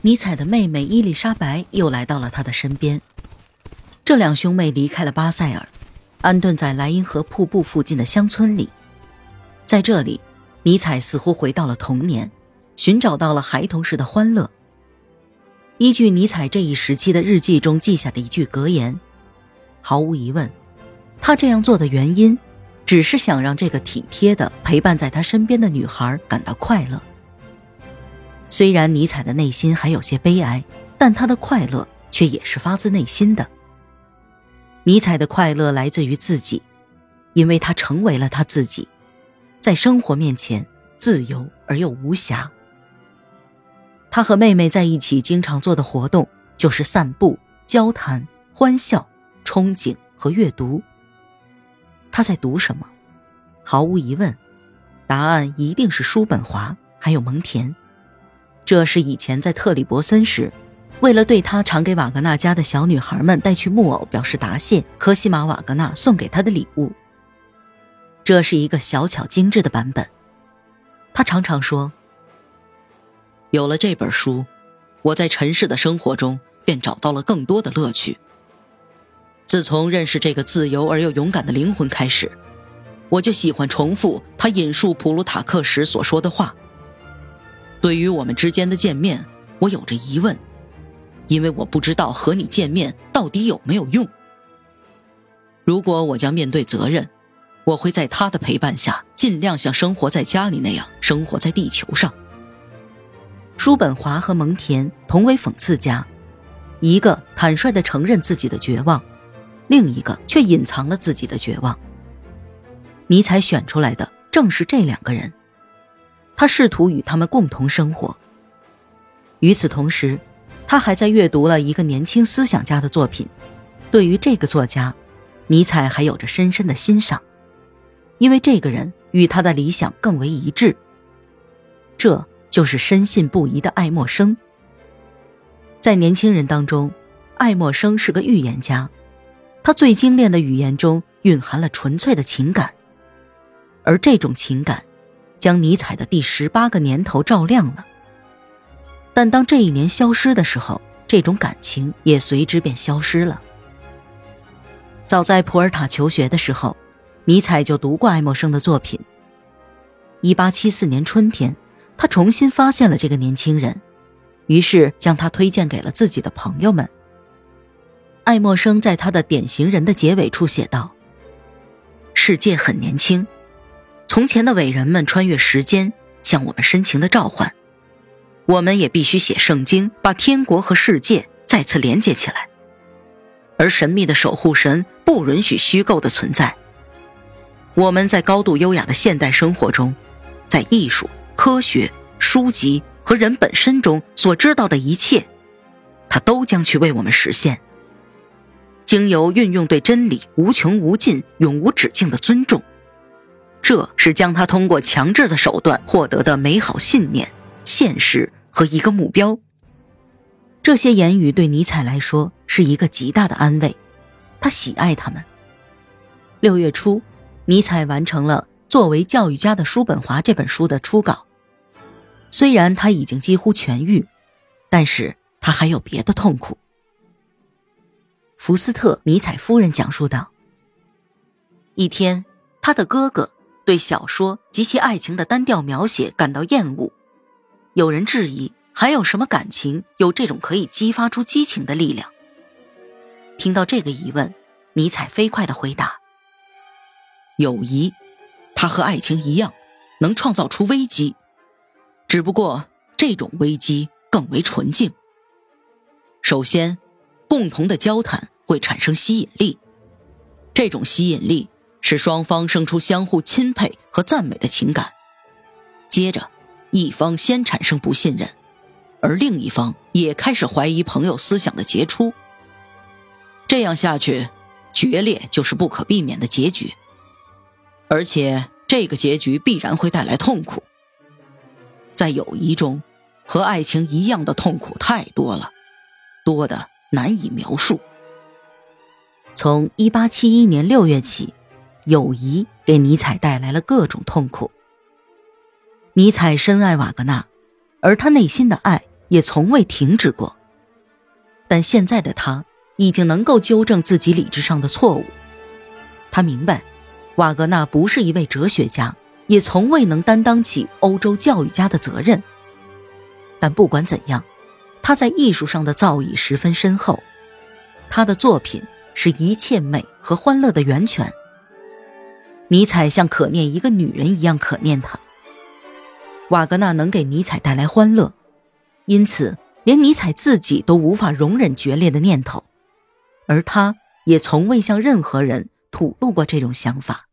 尼采的妹妹伊丽莎白又来到了他的身边。这两兄妹离开了巴塞尔，安顿在莱茵河瀑布附近的乡村里。在这里，尼采似乎回到了童年，寻找到了孩童时的欢乐。依据尼采这一时期的日记中记下的一句格言，毫无疑问，他这样做的原因，只是想让这个体贴的陪伴在他身边的女孩感到快乐。虽然尼采的内心还有些悲哀，但他的快乐却也是发自内心的。尼采的快乐来自于自己，因为他成为了他自己，在生活面前自由而又无暇。他和妹妹在一起经常做的活动就是散步、交谈、欢笑、憧憬和阅读。他在读什么？毫无疑问，答案一定是叔本华还有蒙田。这是以前在特里伯森时，为了对他常给瓦格纳家的小女孩们带去木偶表示答谢，科西玛·瓦格纳送给他的礼物。这是一个小巧精致的版本。他常常说：“有了这本书，我在尘世的生活中便找到了更多的乐趣。自从认识这个自由而又勇敢的灵魂开始，我就喜欢重复他引述普鲁塔克时所说的话。”对于我们之间的见面，我有着疑问，因为我不知道和你见面到底有没有用。如果我将面对责任，我会在他的陪伴下，尽量像生活在家里那样生活在地球上。叔本华和蒙田同为讽刺家，一个坦率地承认自己的绝望，另一个却隐藏了自己的绝望。尼采选出来的正是这两个人。他试图与他们共同生活。与此同时，他还在阅读了一个年轻思想家的作品。对于这个作家，尼采还有着深深的欣赏，因为这个人与他的理想更为一致。这就是深信不疑的爱默生。在年轻人当中，爱默生是个预言家，他最精炼的语言中蕴含了纯粹的情感，而这种情感。将尼采的第十八个年头照亮了，但当这一年消失的时候，这种感情也随之便消失了。早在普尔塔求学的时候，尼采就读过爱默生的作品。一八七四年春天，他重新发现了这个年轻人，于是将他推荐给了自己的朋友们。爱默生在他的《典型人》的结尾处写道：“世界很年轻。”从前的伟人们穿越时间，向我们深情的召唤。我们也必须写圣经，把天国和世界再次连接起来。而神秘的守护神不允许虚构的存在。我们在高度优雅的现代生活中，在艺术、科学、书籍和人本身中所知道的一切，它都将去为我们实现。经由运用对真理无穷无尽、永无止境的尊重。这是将他通过强制的手段获得的美好信念、现实和一个目标。这些言语对尼采来说是一个极大的安慰，他喜爱他们。六月初，尼采完成了《作为教育家的叔本华》这本书的初稿。虽然他已经几乎痊愈，但是他还有别的痛苦。福斯特·尼采夫人讲述道：“一天，他的哥哥。”对小说及其爱情的单调描写感到厌恶，有人质疑还有什么感情有这种可以激发出激情的力量。听到这个疑问，尼采飞快的回答：“友谊，它和爱情一样，能创造出危机，只不过这种危机更为纯净。首先，共同的交谈会产生吸引力，这种吸引力。”使双方生出相互钦佩和赞美的情感，接着，一方先产生不信任，而另一方也开始怀疑朋友思想的杰出。这样下去，决裂就是不可避免的结局，而且这个结局必然会带来痛苦。在友谊中，和爱情一样的痛苦太多了，多的难以描述。从一八七一年六月起。友谊给尼采带来了各种痛苦。尼采深爱瓦格纳，而他内心的爱也从未停止过。但现在的他已经能够纠正自己理智上的错误。他明白，瓦格纳不是一位哲学家，也从未能担当起欧洲教育家的责任。但不管怎样，他在艺术上的造诣十分深厚，他的作品是一切美和欢乐的源泉。尼采像可念一个女人一样可念他。瓦格纳能给尼采带来欢乐，因此连尼采自己都无法容忍决裂的念头，而他也从未向任何人吐露过这种想法。